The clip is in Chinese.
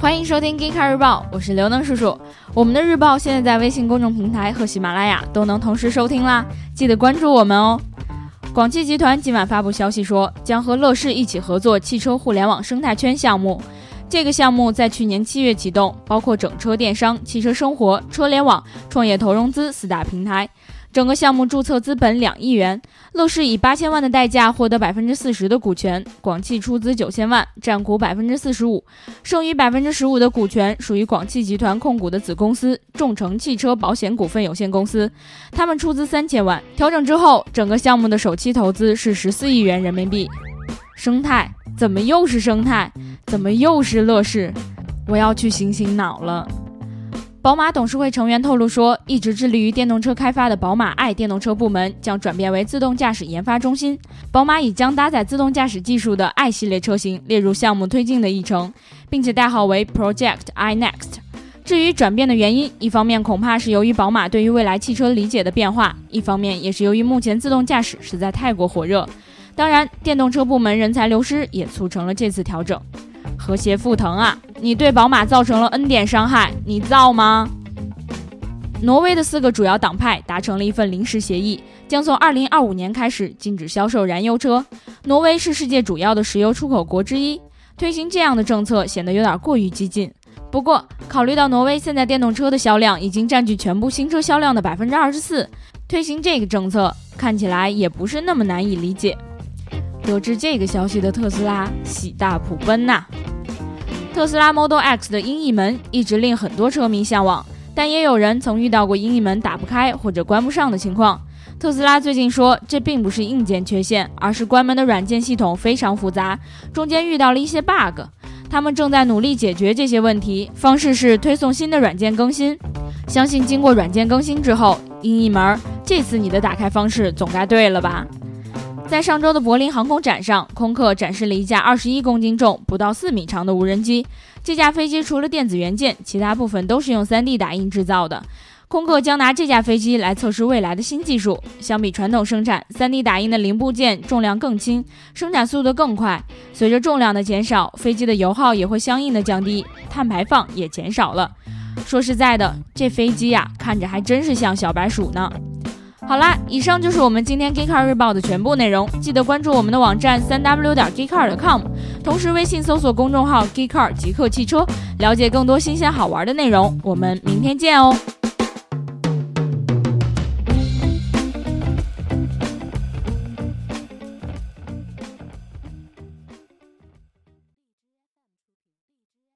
欢迎收听《g e e k 日报》，我是刘能叔叔。我们的日报现在在微信公众平台和喜马拉雅都能同时收听啦，记得关注我们哦。广汽集团今晚发布消息说，将和乐视一起合作汽车互联网生态圈项目。这个项目在去年七月启动，包括整车电商、汽车生活、车联网、创业投融资四大平台。整个项目注册资本两亿元，乐视以八千万的代价获得百分之四十的股权，广汽出资九千万，占股百分之四十五，剩余百分之十五的股权属于广汽集团控股的子公司众诚汽车保险股份有限公司，他们出资三千万。调整之后，整个项目的首期投资是十四亿元人民币。生态？怎么又是生态？怎么又是乐视？我要去醒醒脑了。宝马董事会成员透露说，一直致力于电动车开发的宝马爱电动车部门将转变为自动驾驶研发中心。宝马已将搭载自动驾驶技术的 i 系列车型列入项目推进的议程，并且代号为 Project iNext。至于转变的原因，一方面恐怕是由于宝马对于未来汽车理解的变化，一方面也是由于目前自动驾驶实在太过火热。当然，电动车部门人才流失也促成了这次调整。和谐沸腾啊！你对宝马造成了 N 点伤害，你造吗？挪威的四个主要党派达成了一份临时协议，将从2025年开始禁止销售燃油车。挪威是世界主要的石油出口国之一，推行这样的政策显得有点过于激进。不过，考虑到挪威现在电动车的销量已经占据全部新车销量的百分之二十四，推行这个政策看起来也不是那么难以理解。得知这个消息的特斯拉喜大普奔呐！特斯拉 Model X 的音译门一直令很多车迷向往，但也有人曾遇到过音译门打不开或者关不上的情况。特斯拉最近说，这并不是硬件缺陷，而是关门的软件系统非常复杂，中间遇到了一些 bug。他们正在努力解决这些问题，方式是推送新的软件更新。相信经过软件更新之后，音译门这次你的打开方式总该对了吧？在上周的柏林航空展上，空客展示了一架二十一公斤重、不到四米长的无人机。这架飞机除了电子元件，其他部分都是用 3D 打印制造的。空客将拿这架飞机来测试未来的新技术。相比传统生产，3D 打印的零部件重量更轻，生产速度更快。随着重量的减少，飞机的油耗也会相应的降低，碳排放也减少了。说实在的，这飞机呀，看着还真是像小白鼠呢。好啦，以上就是我们今天 Geekcar 日报的全部内容。记得关注我们的网站三 w 点 geekcar.com，同时微信搜索公众号 Geekcar 极客汽车，了解更多新鲜好玩的内容。我们明天见哦。